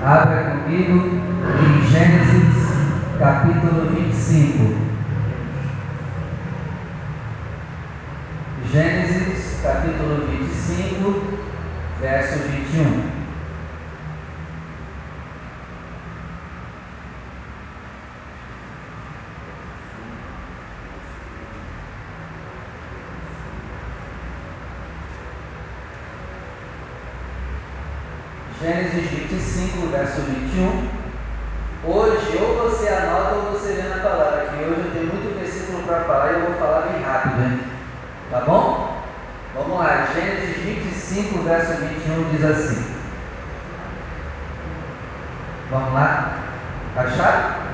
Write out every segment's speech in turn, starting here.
Abra comigo em Gênesis capítulo 25. Gênesis capítulo 25, verso 21. Gênesis 25, verso 21. Hoje, ou você anota ou você vê na palavra, que hoje eu tenho muito versículo para falar e eu vou falar bem rápido, hein? Tá bom? Vamos lá, Gênesis 25, verso 21 diz assim. Vamos lá? Acharam?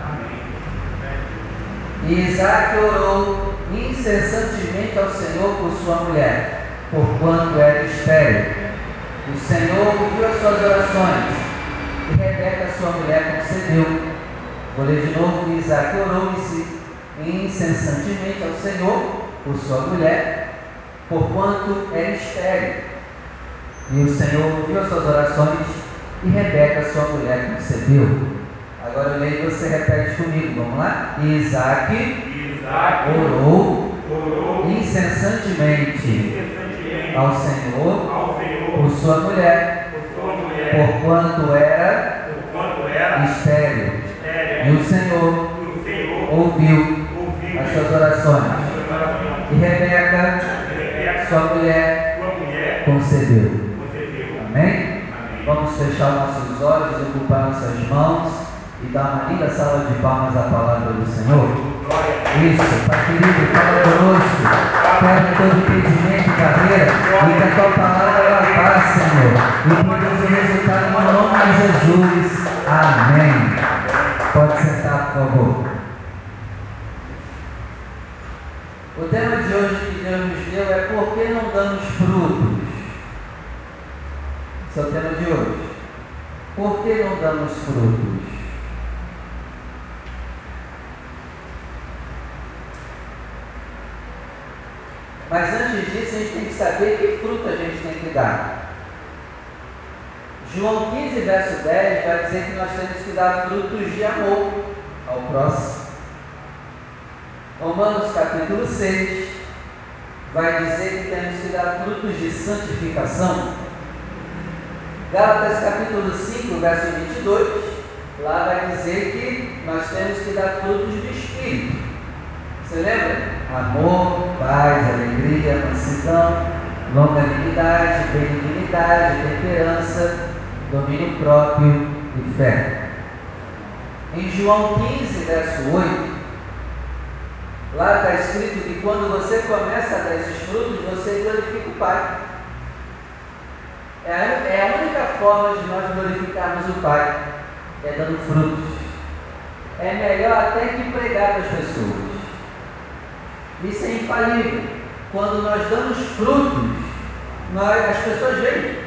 E Isaac orou incessantemente ao Senhor por sua mulher, porquanto era estéril. O Senhor ouviu as suas orações e Rebeca, sua mulher, concedeu. Vou ler de novo: Isaac orou-se incessantemente ao Senhor por sua mulher, porquanto era estéril. E o Senhor ouviu as suas orações e Rebeca, sua mulher, concedeu. Agora eu leio e você repete comigo, vamos lá? Isaac, Isaac orou, orou incessantemente incessantemente ao Senhor ao Senhor por sua mulher, por sua mulher, porquanto era porquanto era estéril. E o Senhor ouviu as suas orações. E Rebeca, sua mulher, concedeu. Amém? Vamos fechar nossos olhos, ocupar nossas mãos e dar uma linda salva de palmas à palavra do Senhor. Isso, Pai querido, fala conosco. Quebra todo impedimento e barreira e que a tua palavra ela vá, Senhor. E produza resultado no nome de Jesus. Amém. Pode sentar, por favor. O tema de hoje que Deus nos deu é por que não damos frutos? Esse é o tema de hoje. Por que não damos frutos? Mas antes disso, a gente tem que saber que fruto a gente tem que dar. João 15, verso 10 vai dizer que nós temos que dar frutos de amor ao próximo. Romanos capítulo 6 vai dizer que temos que dar frutos de santificação. Gálatas capítulo 5, verso 22, lá vai dizer que nós temos que dar frutos de espírito. Você lembra? Amor, paz, alegria, mansidão, longanimidade, benignidade, temperança, domínio próprio e fé. Em João 15, verso 8, lá está escrito que quando você começa a dar esses frutos, você glorifica o Pai. É a, é a única forma de nós glorificarmos o Pai, é dando frutos. É melhor até que pregar para as pessoas. Isso é infalível. Quando nós damos frutos, nós, as pessoas veem.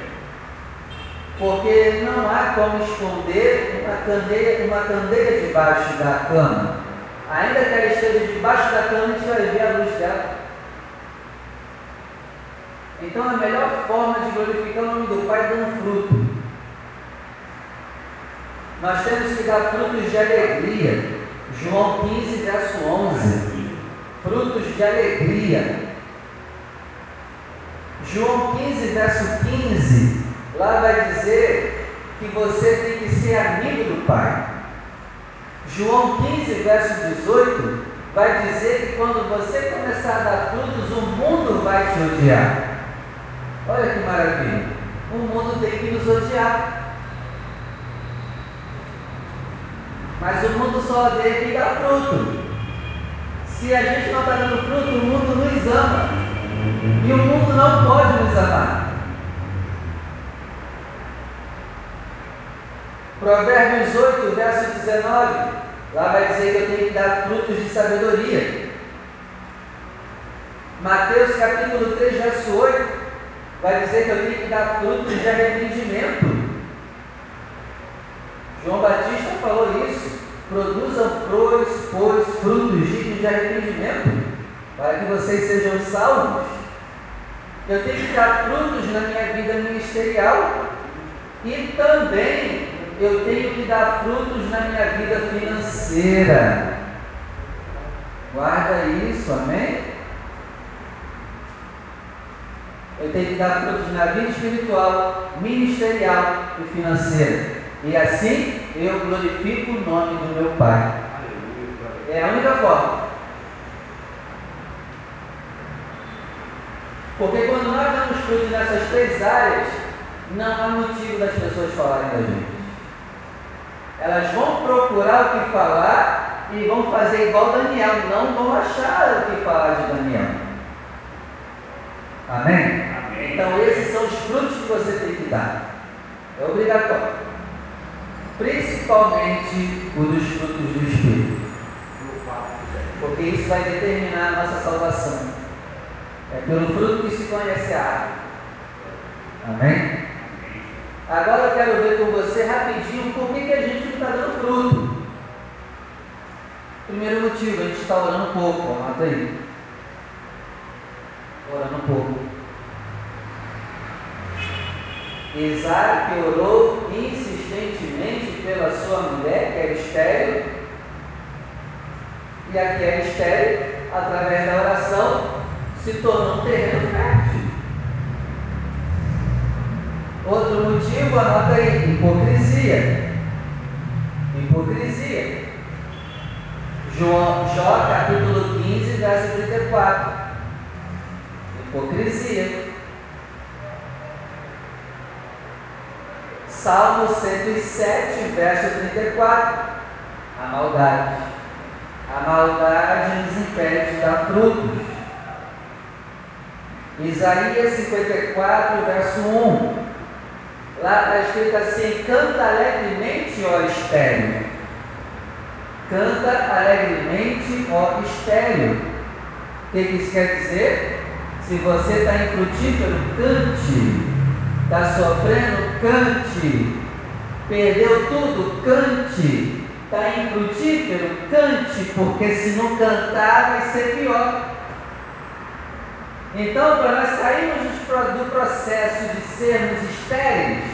Porque não há como esconder uma candeia, uma candeia debaixo da cama. Ainda que ela esteja debaixo da cama, a gente vai ver a luz dela. Então a melhor forma de glorificar o nome do Pai é dando fruto. Nós temos que dar frutos de alegria. João 15, verso 11 frutos de alegria. João 15, verso 15, lá vai dizer que você tem que ser amigo do Pai. João 15, verso 18, vai dizer que quando você começar a dar frutos, o mundo vai te odiar. Olha que maravilha! O mundo tem que nos odiar. Mas o mundo só odeia quem dá fruto. Se a gente não está dando fruto, o mundo nos ama. E o mundo não pode nos amar. Provérbios 8, verso 19. Lá vai dizer que eu tenho que dar frutos de sabedoria. Mateus capítulo 3, verso 8. Vai dizer que eu tenho que dar frutos de arrependimento. João Batista falou isso. Produzam, pois, pois, frutos dignos de arrependimento, para que vocês sejam salvos. Eu tenho que dar frutos na minha vida ministerial e também eu tenho que dar frutos na minha vida financeira. Guarda isso, amém? Eu tenho que dar frutos na vida espiritual, ministerial e financeira. E assim eu glorifico o nome do meu Pai. É a única forma. Porque quando nós damos frutos nessas três áreas, não há motivo das pessoas falarem da gente. Elas vão procurar o que falar e vão fazer igual Daniel, não vão achar o que falar de Daniel. Amém? Amém? Então esses são os frutos que você tem que dar. É obrigatório. Principalmente o dos frutos do Espírito. Porque isso vai determinar a nossa salvação. É pelo fruto que se conhece a árvore. Amém? Agora eu quero ver com você rapidinho por que, que a gente não está dando fruto. Primeiro motivo, a gente está orando pouco, anota aí. Orando pouco. Isaac orou insistentemente pela sua mulher, que era estéreo, e aqui é estéreo, através da oração, se tornou um terreno fértil. Outro motivo, anota aí, hipocrisia. Hipocrisia. Jó, Jó capítulo 15, verso 34. Hipocrisia. Salmo 107, verso 34. A maldade. A maldade nos impede de dar frutos. Isaías 54, verso 1. Lá está escrito assim: canta alegremente, ó estéreo. Canta alegremente, ó estéreo. O que isso quer dizer? Se você está infrutífero, cante. Está sofrendo, cante. Perdeu tudo, cante. Está infrutífero, cante, porque se não cantar vai ser pior. Então, para nós sairmos do processo de sermos estéreis,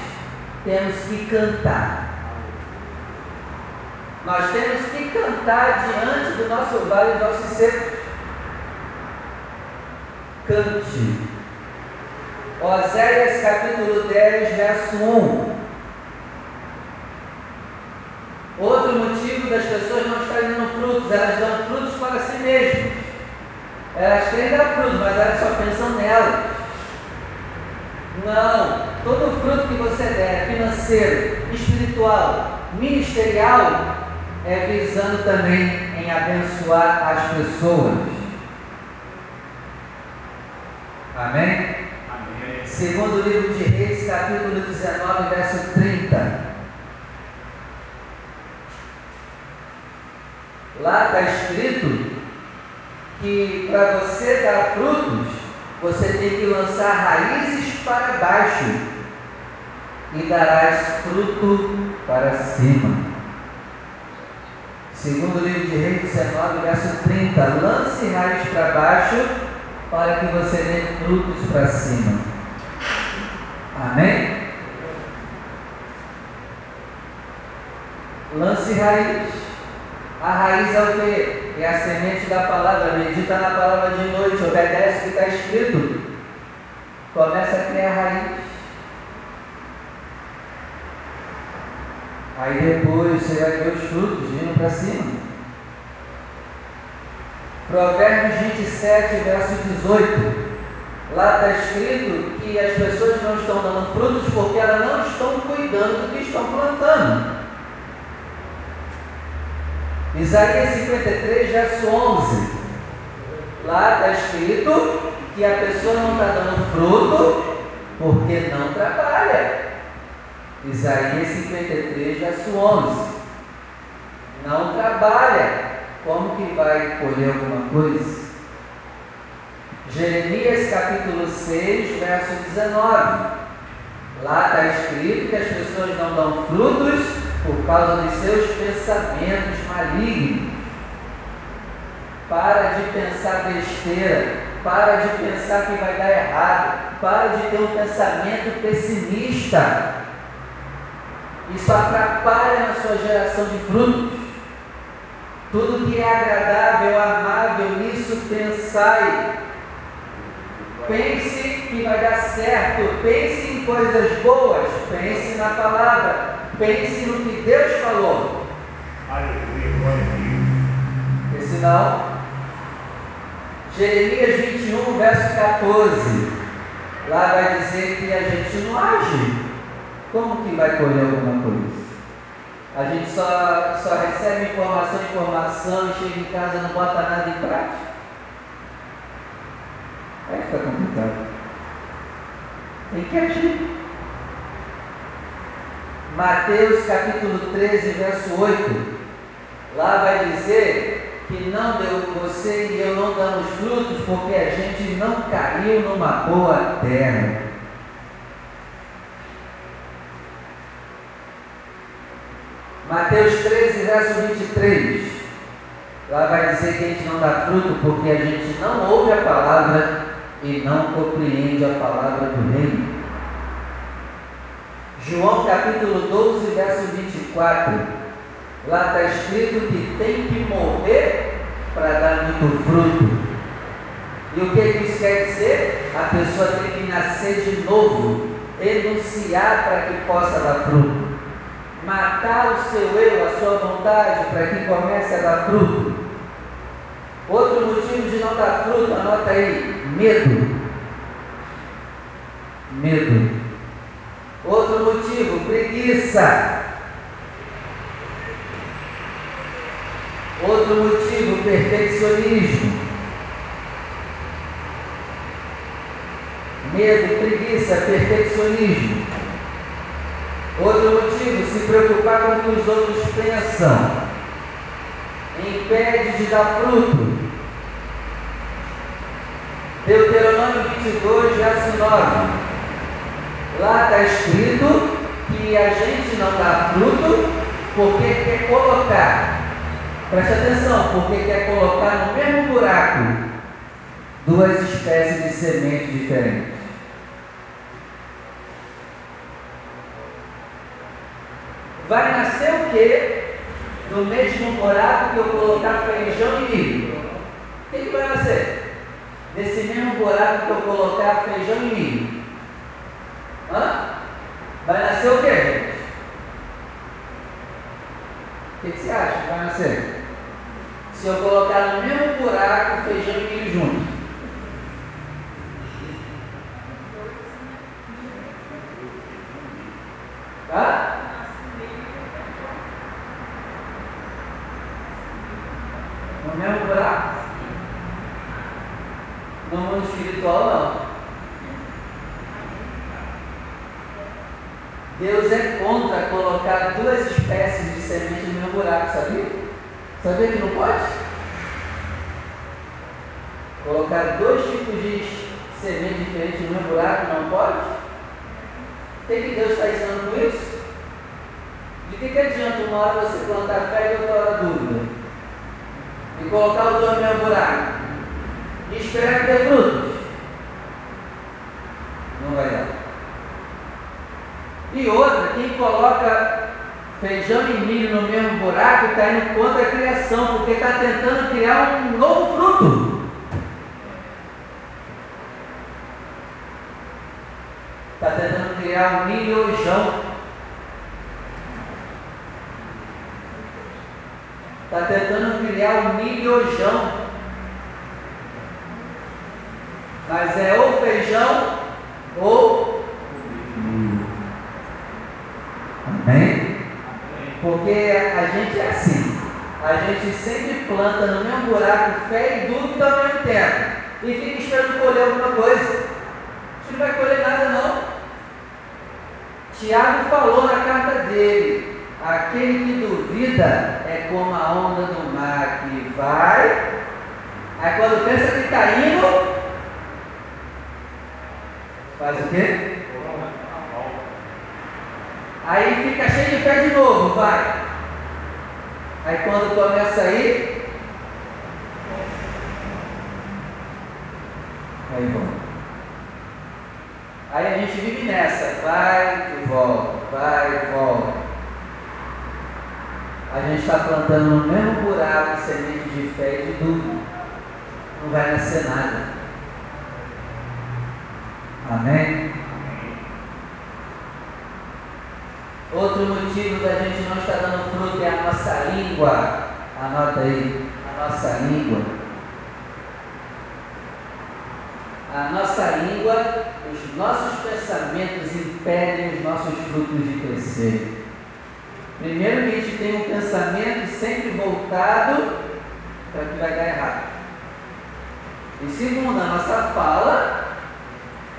temos que cantar. Nós temos que cantar diante do nosso vale de ossos secos. Cante. Oséias capítulo 10, verso 1. Outro motivo das pessoas não estarem dando frutos, elas dão frutos para si mesmas. Elas querem dar frutos, mas elas só pensam nela. Não. Todo fruto que você der, financeiro, espiritual, ministerial, é visando também em abençoar as pessoas. Amém? Amém. Segundo livro de Reis, capítulo 19, verso 30. Lá está escrito que para você dar frutos, você tem que lançar raízes para baixo e darás fruto para cima. Segundo livro de Reis 19, verso 30, lance raiz para baixo para que você dê frutos para cima. Amém? Lance raiz. A raiz é o que? É a semente da palavra. Medita na palavra de noite, obedece o que está escrito. Começa a criar raiz. Aí depois você vai ver os frutos vindo para cima. Provérbios 27, verso 18. Lá está escrito que as pessoas não estão dando frutos porque elas não estão cuidando do que estão plantando. Isaías 53, verso 11. Lá está escrito que a pessoa não está dando fruto porque não trabalha. Isaías 53, verso 11. Não trabalha. Como que vai colher alguma coisa? Jeremias capítulo 6, verso 19. Lá está escrito que as pessoas não dão frutos por causa dos seus pensamentos malignos. Para de pensar besteira, para de pensar que vai dar errado, para de ter um pensamento pessimista. Isso atrapalha na sua geração de frutos. Tudo que é agradável, amável, nisso pensai. Pense que vai dar certo, pense em coisas boas, pense na palavra, pense no que Deus falou. Aleluia, glória a Deus. Porque senão, Jeremias 21, verso 14, lá vai dizer que a gente não age. Como que vai colher alguma coisa? A gente só, só recebe informação, informação e chega em casa não bota nada em prática. Aí fica complicado. Tem que agir. Mateus capítulo 13, verso 8. Lá vai dizer que não deu, você e eu não damos frutos porque a gente não caiu numa boa terra. Mateus 13, verso 23. Lá vai dizer que a gente não dá fruto porque a gente não ouve a palavra e não compreende a palavra do reino. João capítulo 12, verso 24. Lá está escrito que tem que morrer para dar muito fruto. E o que isso quer dizer? A pessoa tem que nascer de novo, renunciar para que possa dar fruto. Matar o seu eu, a sua vontade, para que comece a dar fruto. Outro motivo de não dar fruto, anota aí: medo. Medo. Outro motivo, preguiça. Outro motivo, perfeccionismo. Medo, preguiça, perfeccionismo. Outro motivo, se preocupar com o que os outros pensam. Impede de dar fruto. Deuteronômio 22, verso 9. Lá está escrito que a gente não dá fruto porque quer colocar, preste atenção, porque quer colocar no mesmo buraco duas espécies de semente diferentes. Vai nascer o que no mesmo buraco que eu colocar feijão e milho? O que, que vai nascer? Nesse mesmo buraco que eu colocar feijão e milho. Hã? Vai nascer o que, gente? O que, que você acha que vai nascer? Se eu colocar no mesmo buraco feijão e milho junto. Hã? No mesmo buraco? No mundo espiritual não. Deus é contra colocar duas espécies de semente no mesmo buraco, sabia? Sabia que não pode? Colocar dois tipos de semente diferentes no mesmo buraco não pode? O que, que Deus está ensinando com isso? De que, que adianta uma hora você plantar fé e outra hora dúvida? E colocar os dois no mesmo buraco? E esperar que dê frutos? Não vai dar. E outra, quem coloca feijão e milho no mesmo buraco está indo contra a criação, porque está tentando criar um novo fruto. Está tentando criar um milhojão. Está tentando criar um milhojão. Mas é ou feijão ou milho. Amém? Porque a gente é assim. A gente sempre planta no mesmo buraco fé e dúvida ao mesmo tempo. E fica esperando colher alguma coisa. A gente não vai colher nada não. Tiago falou na carta dele. Aquele que duvida é como a onda do mar que vai. Aí quando pensa que está indo, faz o quê? Aí fica cheio de fé de novo, vai. Aí quando começa a ir, aí volta. Aí a gente vive nessa, vai e volta, vai e volta. a gente está plantando no mesmo buraco semente de fé e de dúvida. Não vai nascer nada. Amém? Outro motivo da gente não estar dando fruto é a nossa língua. Anota aí, a nossa língua. A nossa língua, os nossos pensamentos impedem os nossos frutos de crescer. Primeiro que a gente tem um pensamento sempre voltado para o que vai dar errado. E segundo, a nossa fala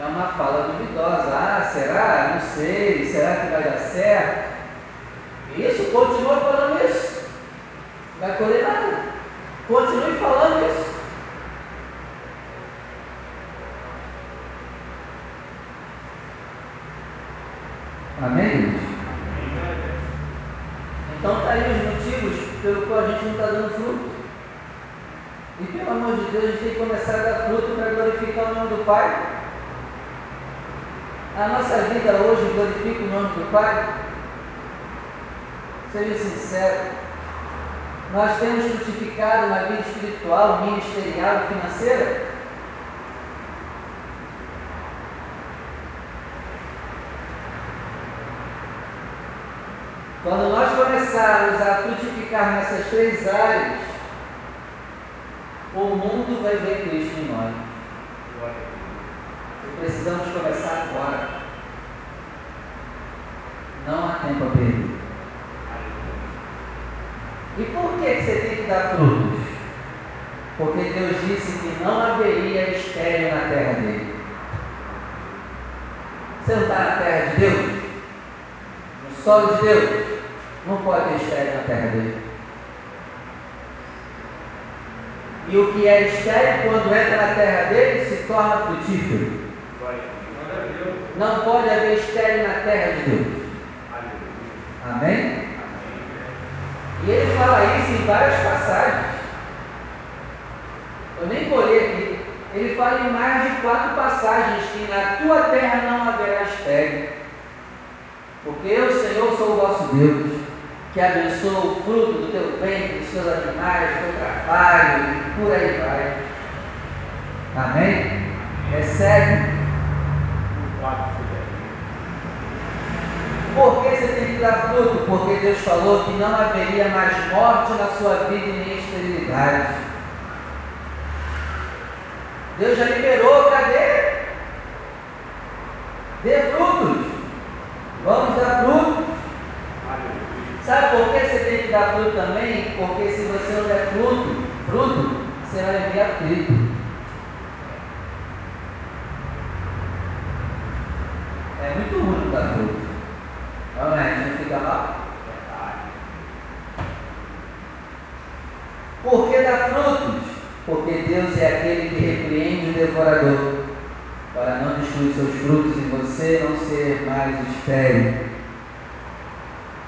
é uma fala duvidosa. Ah, será? Não sei. Será que vai dar certo? Isso, continua falando isso. Não vai colher nada. Continue falando isso. Amém? Então tá aí os motivos pelo qual a gente não está dando fruto. E pelo amor de Deus, a gente tem que começar a dar fruto para glorificar o nome do Pai. A nossa vida hoje glorifica o nome do Pai? Seja sincero. Nós temos frutificado na vida espiritual, ministerial financeira? Quando nós começarmos a frutificar nessas três áreas, o mundo vai ver Cristo em nós. Precisamos começar agora. Não há tempo a perder. E por que você tem que dar frutos? Porque Deus disse que não haveria estéreo na terra dele. Você não está na terra de Deus? No solo de Deus? Não pode ter estéreo na terra dele. E o que é estéreo, quando entra na terra dele, se torna frutífero. Não pode haver estéreo na terra de Deus. Amém? E ele fala isso em várias passagens. Eu nem colhei aqui. Ele fala em mais de quatro passagens que na tua terra não haverá estéreo. Porque eu, Senhor, sou o vosso Deus, que abençoa o fruto do teu ventre, dos teus animais, do teu trabalho, e por aí vai. Amém? Recebe por que você tem que dar fruto? Porque Deus falou que não haveria mais morte na sua vida e nem esterilidade. Deus já liberou, cadê? Dê frutos. Vamos dar frutos. Sabe por que você tem que dar fruto também? Porque se você não der fruto, fruto, você vai viver atrito. É muito ruim dar fruto. Não é? A gente não fica mal? Por que dá frutos? Porque Deus é aquele que repreende o devorador, para não destruir seus frutos e você não ser mais estéril.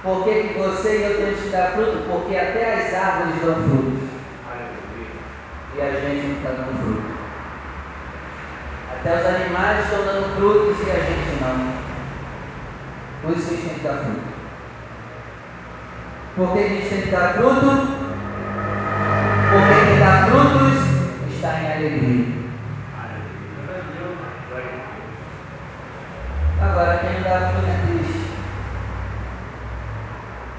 Por que, que você e eu temos que dar fruto? Porque até as árvores dão frutos. E a gente não está dando fruto. Até os animais estão dando frutos e a gente não. Por isso a gente tem que dar fruto. Por que a gente tem que dar fruto? Porque quem dá frutos está em alegria. Agora, quem não dá fruto é triste.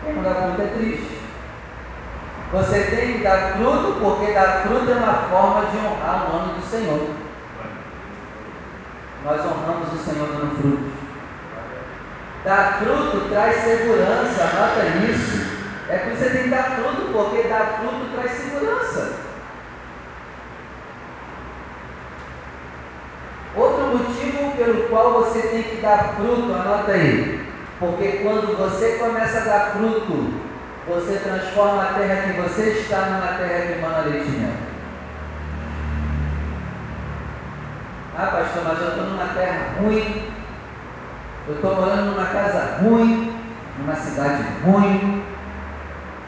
Quem não dá fruto é triste. Você tem que dar fruto, porque dar fruto é uma forma de honrar o nome do Senhor. Nós honramos o Senhor dando frutos. Dar fruto traz segurança, anota isso. É que você tem que dar fruto, porque dar fruto traz segurança. Outro motivo pelo qual você tem que dar fruto, anota aí. Porque quando você começa a dar fruto, você transforma a terra que você está numa terra que emana leite. Ah, pastor, mas eu estou numa terra ruim, eu estou morando numa casa ruim, numa cidade ruim.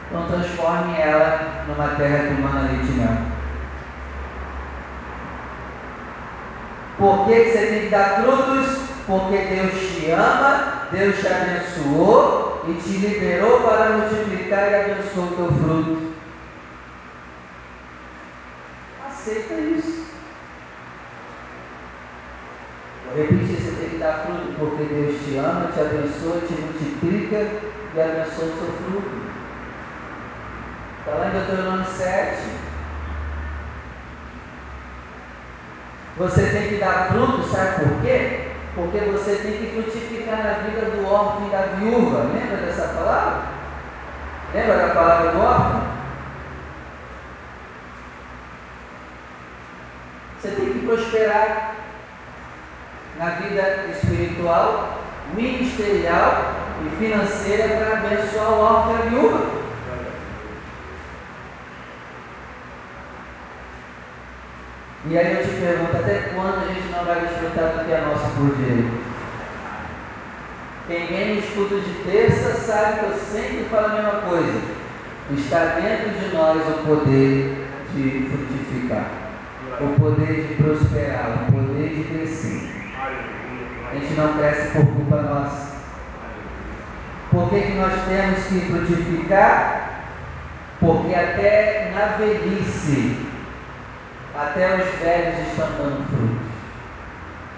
Então transforme ela numa terra que mana leite mel. Por que, você tem que dar frutos? Porque Deus te ama, Deus te abençoou e te liberou para multiplicar e abençoou o teu fruto. Aceita isso. Repetir, você tem que dar fruto porque Deus te ama, te abençoa, te multiplica e abençoa o seu fruto. Está lá em Deuteronômio 7. Você tem que dar fruto, sabe por quê? Porque você tem que frutificar na vida do órfão e da viúva. Lembra dessa palavra? Lembra da palavra do órfão? Você tem que prosperar na vida espiritual, ministerial e financeira para abençoar o órfão e a viúva. E aí eu te pergunto, até quando a gente não vai desfrutar do que é nosso por direito? Quem vem nos cultos de terça sabe que eu sempre falo a mesma coisa. Está dentro de nós o poder de frutificar, o poder de prosperar, o poder de crescer. A gente não cresce por culpa nossa. Por que, que nós temos que frutificar? Porque até na velhice até os velhos estão dando frutos.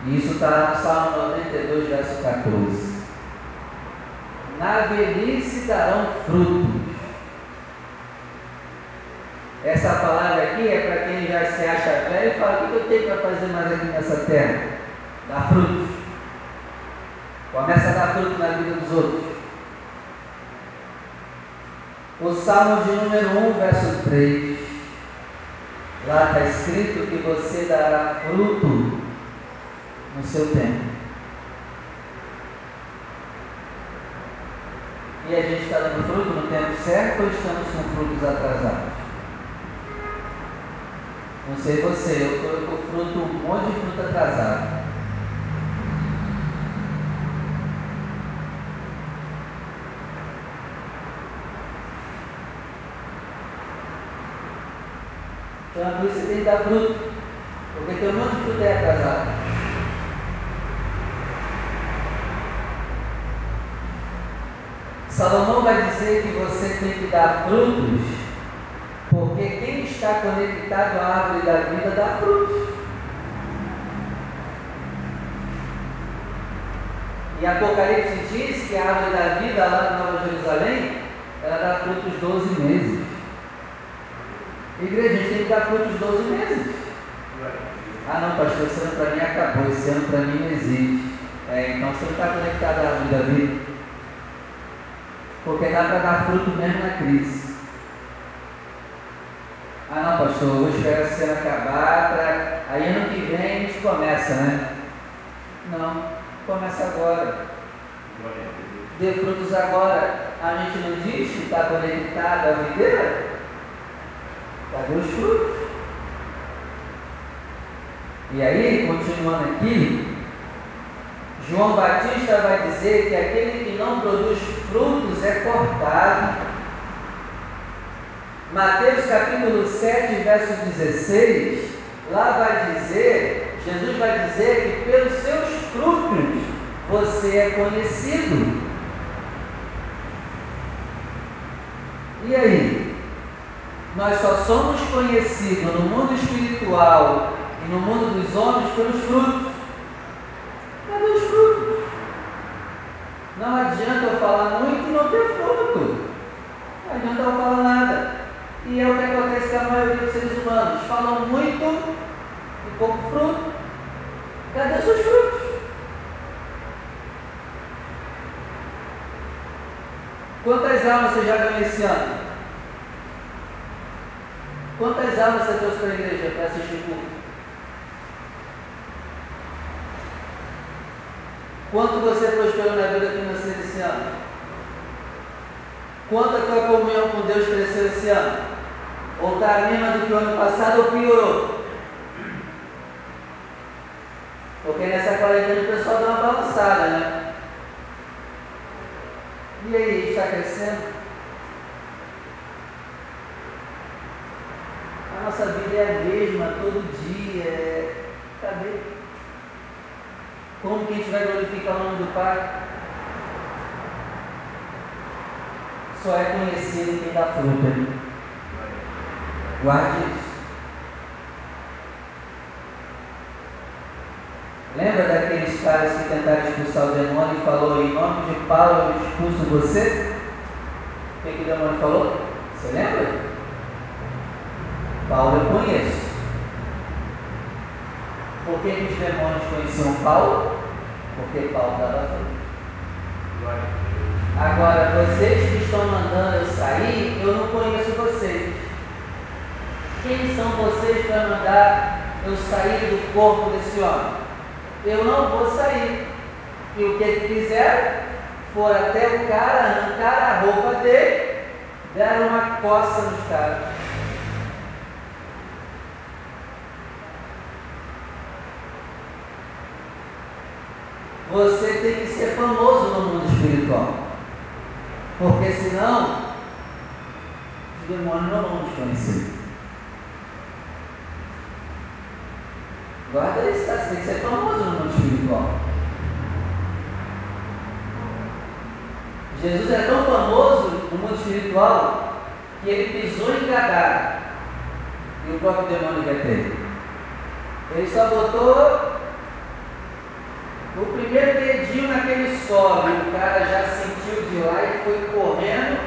E isso está lá no Salmo 92, verso 14. Na velhice darão frutos. Essa palavra aqui é para quem já se acha velho e fala: o que eu tenho para fazer mais aqui nessa terra? Dar frutos. Começa a dar fruto na vida dos outros. O Salmo de número 1, verso 3. Lá está escrito que você dará fruto no seu tempo. E a gente está dando fruto no tempo certo ou estamos com frutos atrasados? Não sei você, eu estou com fruto, um monte de fruto atrasado. Então por isso você tem que dar fruto. Porque tem um monte de fruto aí atrasado. Salomão vai dizer que você tem que dar frutos, porque quem está conectado à árvore da vida dá frutos. E Apocalipse diz que a árvore da vida lá na Nova Jerusalém, ela dá frutos 12 meses. Igreja, a gente tem que dar frutos 12 meses. Ah não, pastor, esse ano para mim acabou, esse ano para mim não existe. É, então você não está conectado à árvore da vida. Porque dá para dar fruto mesmo na crise. Ah não, pastor, vou esperar esse ano acabar para. Aí ano que vem a gente começa, né? Não, começa agora. Dê frutos agora. A gente não diz que está conectado à videira? Os frutos? E aí, continuando aqui, João Batista vai dizer que aquele que não produz frutos é cortado. Mateus capítulo 7, verso 16, lá vai dizer, Jesus vai dizer que pelos seus frutos você é conhecido. E aí? Nós só somos conhecidos no mundo espiritual e no mundo dos homens pelos frutos. Cadê os frutos? Não adianta eu falar muito e não ter fruto. Não adianta eu falar nada. E é o que acontece com a maioria dos seres humanos. Falam muito e pouco fruto. Cadê os seus frutos? Quantas almas você já ganhou esse ano? Quantas almas você trouxe para a igreja para assistir o culto? Quanto você prosperou na vida financeira esse ano? Quanto a tua comunhão com Deus cresceu esse ano? Ou está a mesma do que o ano passado ou piorou? Porque nessa quarentena o pessoal dá uma balançada, né? E aí, está crescendo? A nossa vida é a mesma todo dia. É... Cadê? Como que a gente vai glorificar o nome do Pai? só é conhecido quem dá fruta. Guarde isso. Lembra daqueles caras que tentaram expulsar o demônio e falou, em nome de Paulo eu expulso você? O que, que o demônio falou? Você lembra? Paulo eu conheço. Por que, que os demônios conheciam Paulo? Porque Paulo dava fruto. Agora, vocês que estão mandando eu sair, eu não conheço vocês. Quem são vocês para mandar eu sair do corpo desse homem? Eu não vou sair. E o que fizeram? Foram até o cara, arrancar a roupa dele, deram uma coça nos caras. Você tem que ser famoso no mundo espiritual. Porque senão, os demônios não vão te conhecer. Guarda isso, você tem que ser famoso no mundo espiritual. Jesus é tão famoso no mundo espiritual que ele pisou em Gadara e o próprio demônio ia ter. Ele só botou primeiro dedinho naquele solo e o cara já sentiu de lá e foi correndo,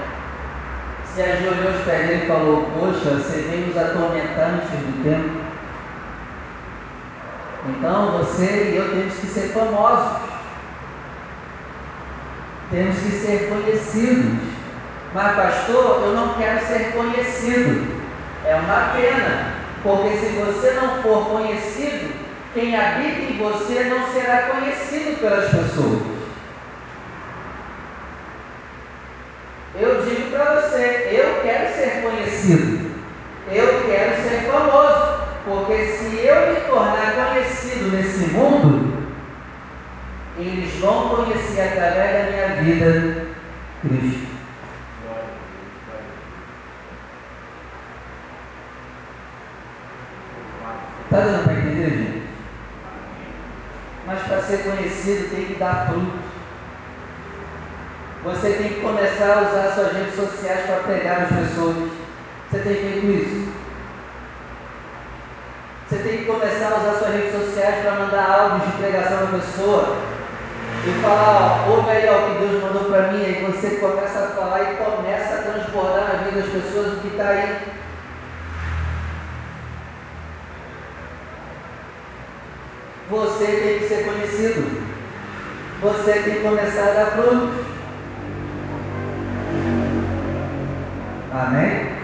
se ajoelhou os pés dele e falou: Poxa, você veio nos atormentar antes do tempo. Então você e eu temos que ser famosos, temos que ser conhecidos. Mas, pastor, eu não quero ser conhecido. É uma pena, porque se você não for conhecido, quem habita em você não será conhecido pelas pessoas. Eu digo para você, eu quero ser conhecido, eu quero ser famoso. Porque se eu me tornar conhecido nesse mundo, eles vão conhecer através da minha vida Cristo. Está dando para entender, gente? Mas para ser conhecido tem que dar fruto. Você tem que começar a usar suas redes sociais para pregar as pessoas. Você tem feito isso? Você tem que começar a usar suas redes sociais para mandar áudios de pregação à pessoa. E falar, ó, ouve aí ó, o que Deus mandou para mim, aí você começa a falar e começa a transbordar na vida das pessoas o que está aí. Você tem que ser conhecido. Você tem que começar a dar frutos. Amém?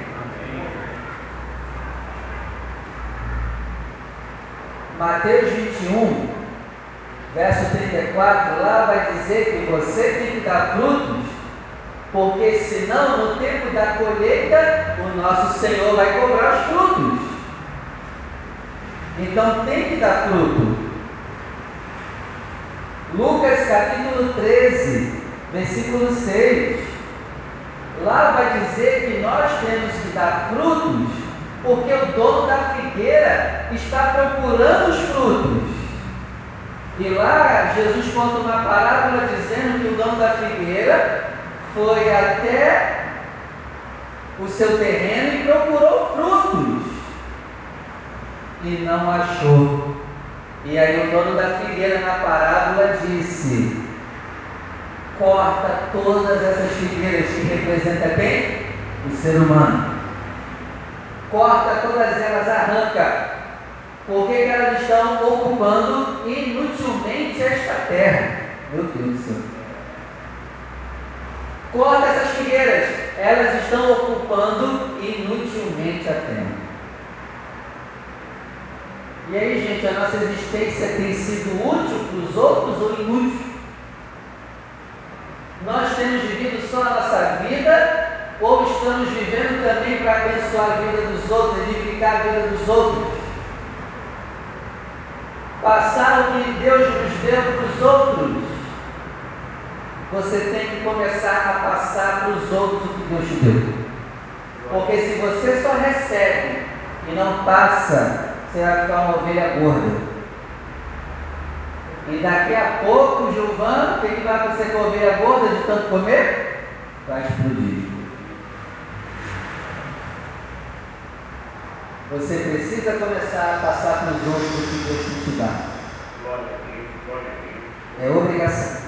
Mateus 21, verso 34, lá vai dizer que você tem que dar frutos, porque senão no tempo da colheita o nosso Senhor vai cobrar os frutos. Então tem que dar fruto. Lucas capítulo 13, versículo 6. Lá vai dizer que nós temos que dar frutos porque o dono da figueira está procurando os frutos. E lá Jesus conta uma parábola dizendo que o dono da figueira foi até o seu terreno e procurou frutos e não achou. E aí o dono da figueira na parábola disse: corta todas essas figueiras que representam quem? O ser humano corta todas elas, arranca, porque elas estão ocupando inutilmente esta terra. Meu Deus do céu. Corta essas figueiras, elas estão ocupando inutilmente a terra. E aí, gente, a nossa existência tem sido útil para os outros ou inútil? Nós temos vivido só a nossa vida ou estamos vivendo também para abençoar a vida dos outros, edificar a vida dos outros? Passar o que Deus nos deu para os outros. Você tem que começar a passar para os outros o que Deus te deu. Porque se você só recebe e não passa, será é ficar uma ovelha gorda. E daqui a pouco, Gilvan, o que, que vai acontecer com a ovelha gorda de tanto comer? Vai explodir. Você precisa começar a passar para os outros o que Deus te dá. É obrigação.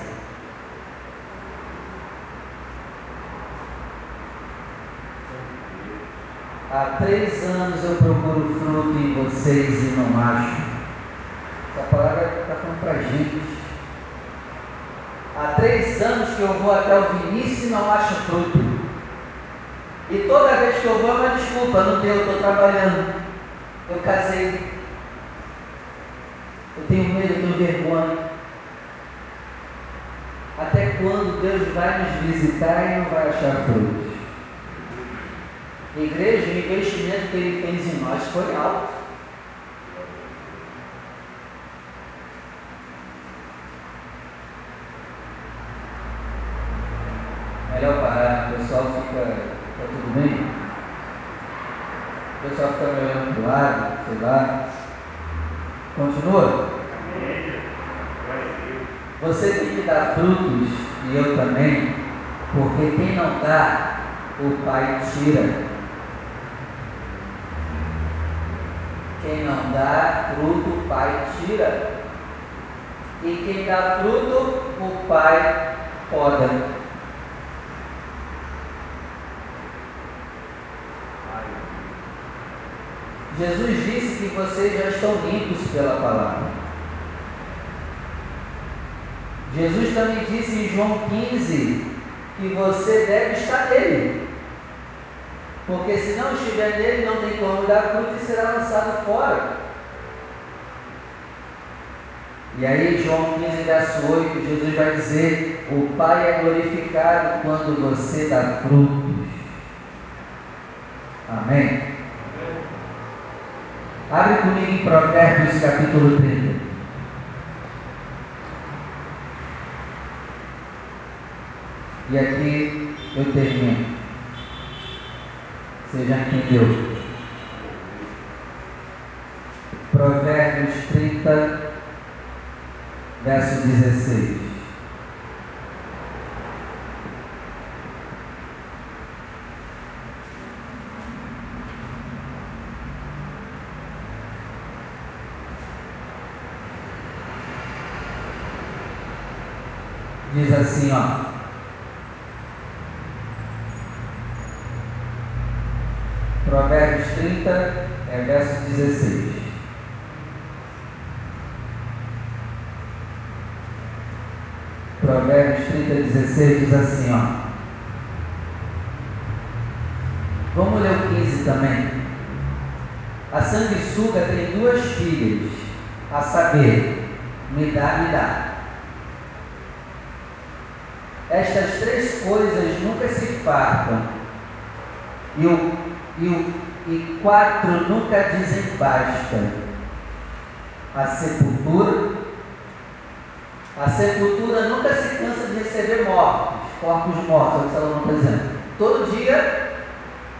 Há três anos eu procuro fruto em vocês e não acho. Essa palavra está falando para gente. Há três anos que eu vou até o Vinícius e não acho fruto. E toda vez que eu vou é uma desculpa, não deu, eu estou trabalhando. Eu casei. Eu tenho medo, eu tenho vergonha. Até quando Deus vai nos visitar e não vai achar frutos? Igreja, o investimento que ele fez em nós foi alto. Melhor parar, o pessoal fica. Tá tudo bem? O pessoal fica me olhando pro lado, sei lá. Continua? Você tem que dar frutos, e eu também, porque quem não dá, o Pai tira. Quem não dá fruto, o Pai tira. E quem dá fruto, o Pai poda. Jesus disse que vocês já estão limpos pela palavra. Jesus também disse em João 15 que você deve estar nele. Porque se não estiver nele, não tem como dar fruto e será lançado fora. E aí, João 15, verso 8, Jesus vai dizer: O Pai é glorificado quando você dá frutos. Amém? Abre comigo em Provérbios capítulo 30. E aqui eu termino. Você já entendeu? Provérbios 30, verso 16. Diz assim, ó. Provérbios 30, é verso 16. Provérbios 30, 16 diz assim, ó. Vamos ler o 15 também. A sanguessuga tem duas filhas, a saber, me dá, me dá. Estas três coisas nunca se fartam, e, o, e, o, e quatro nunca dizem basta. A sepultura, a sepultura nunca se cansa de receber mortos, corpos mortos, é o que Salomão está dizendo. Todo dia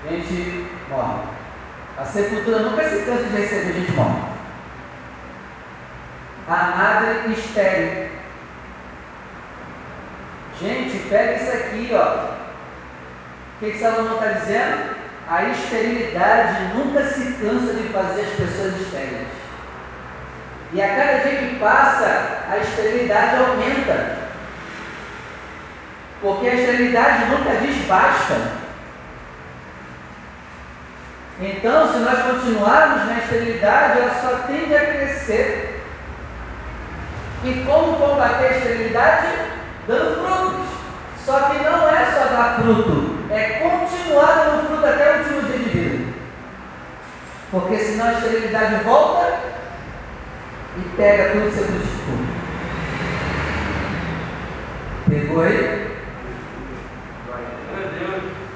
a gente morre. A sepultura nunca se cansa de receber gente morta. A madre estéril. Gente, pega isso aqui, ó. O que, que Salomão está dizendo? A esterilidade nunca se cansa de fazer as pessoas estéreis. E a cada dia que passa, a esterilidade aumenta. Porque a esterilidade nunca diz basta. Então, se nós continuarmos na esterilidade, ela só tende a crescer. E como combater a esterilidade? Dando frutos. Só que não é só dar fruto, é continuar dando fruto até o último dia de vida. Porque senão a esterilidade volta e pega tudo que você frutificou. Pegou aí?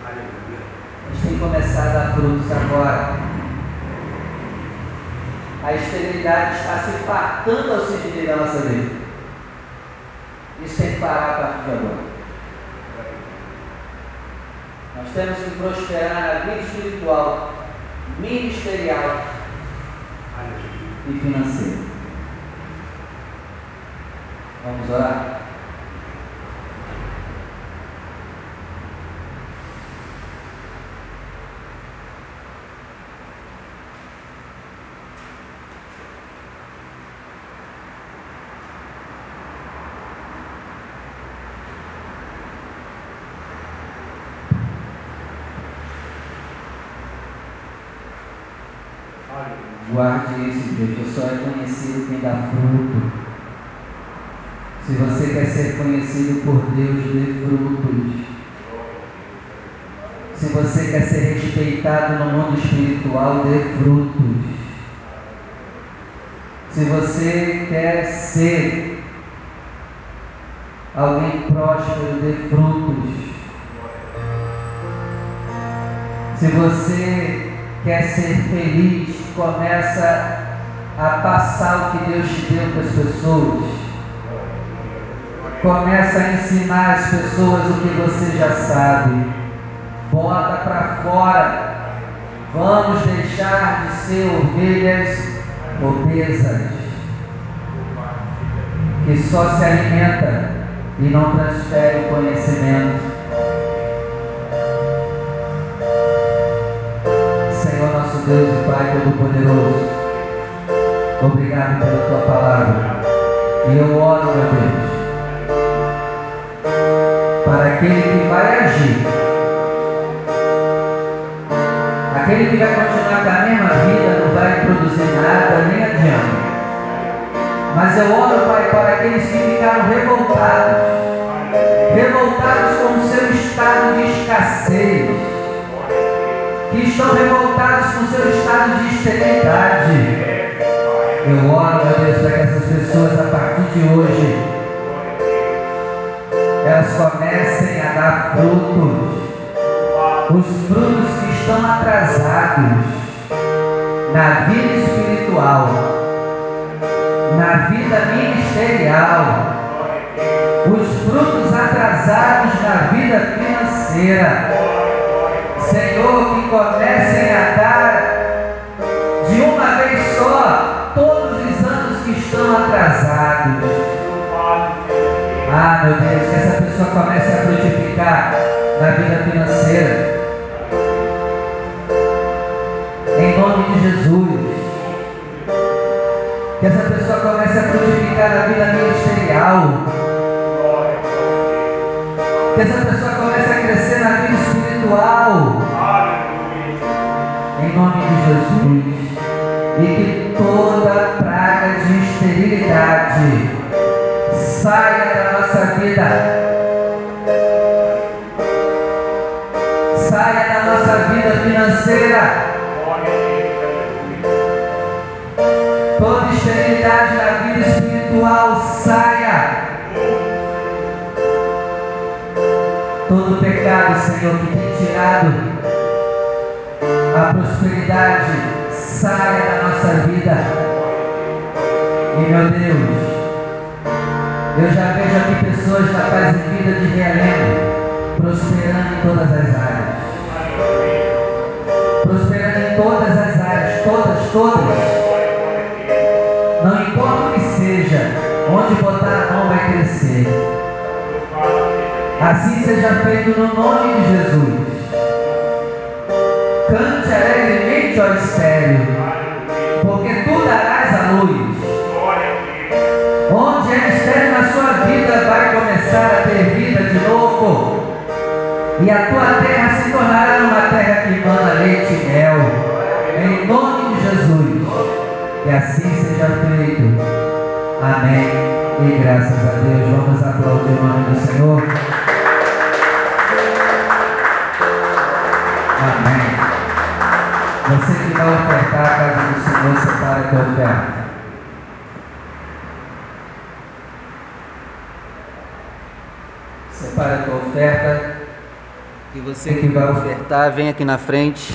A gente tem que começar a frutos agora. A esterilidade está se fartando ao sentido da nossa vida. Isso tem que parar a partir de agora. Nós temos que prosperar na vida espiritual, ministerial e financeira. Vamos orar? Guarde esse Deus, só é conhecido quem dá fruto se você quer ser conhecido por Deus, dê frutos. Se você quer ser respeitado no mundo espiritual, dê frutos. Se você quer ser alguém próspero, dê frutos. Se você quer ser feliz, começa a passar o que Deus te deu para as pessoas. Começa a ensinar as pessoas o que você já sabe. Bota para fora. Vamos deixar de ser ovelhas obesas, que só se alimenta e não transfere o conhecimento. Senhor nosso Deus e Pai Todo-Poderoso, obrigado pela tua palavra. E eu oro, meu Deus, para aquele que vai agir, aquele que vai continuar com a mesma vida, não vai produzir nada, nem adianta. Mas eu oro, Pai, para aqueles que ficaram revoltados, revoltados com o seu estado de escassez, que estão revoltados com o seu estado de esterilidade. Eu oro, meu Deus, para que essas pessoas, a partir de hoje, elas comecem a dar frutos, os frutos que estão atrasados na vida espiritual, na vida ministerial, os frutos atrasados na vida financeira. Senhor, que comecem a dar de uma vez só todos os anos que estão atrasados. Ah, meu Deus, que essa pessoa comece a frutificar na vida financeira. Em nome de Jesus. Que essa pessoa comece a frutificar na vida ministerial. Que essa pessoa comece a crescer na vida espiritual. Em nome de Jesus. E que toda praga de esterilidade saia da nossa vida. Saia da nossa vida financeira. Toda esterilidade na vida espiritual saia. Todo pecado, Senhor, que tem tirado a prosperidade, saia da nossa vida. E meu Deus, eu já vejo aqui pessoas na paz e vida de realengo, prosperando em todas as áreas. Prosperando em todas as áreas, todas, todas. Não importa o que seja, onde botar a mão vai crescer. Assim seja feito no nome de Jesus. Cante alegremente, ó estéreo, porque tu darás a luz. Vida, vai começar a ter vida de novo. E a tua terra se tornará uma terra que manda leite e mel. Em nome de Jesus. Que assim seja feito. Amém. E graças a Deus. Vamos aplaudir o nome do Senhor. Amém. Você que vai ofertar a casa do Senhor, separe a tua oferta. Separe a tua oferta. E você que vai ofertar, vem aqui na frente.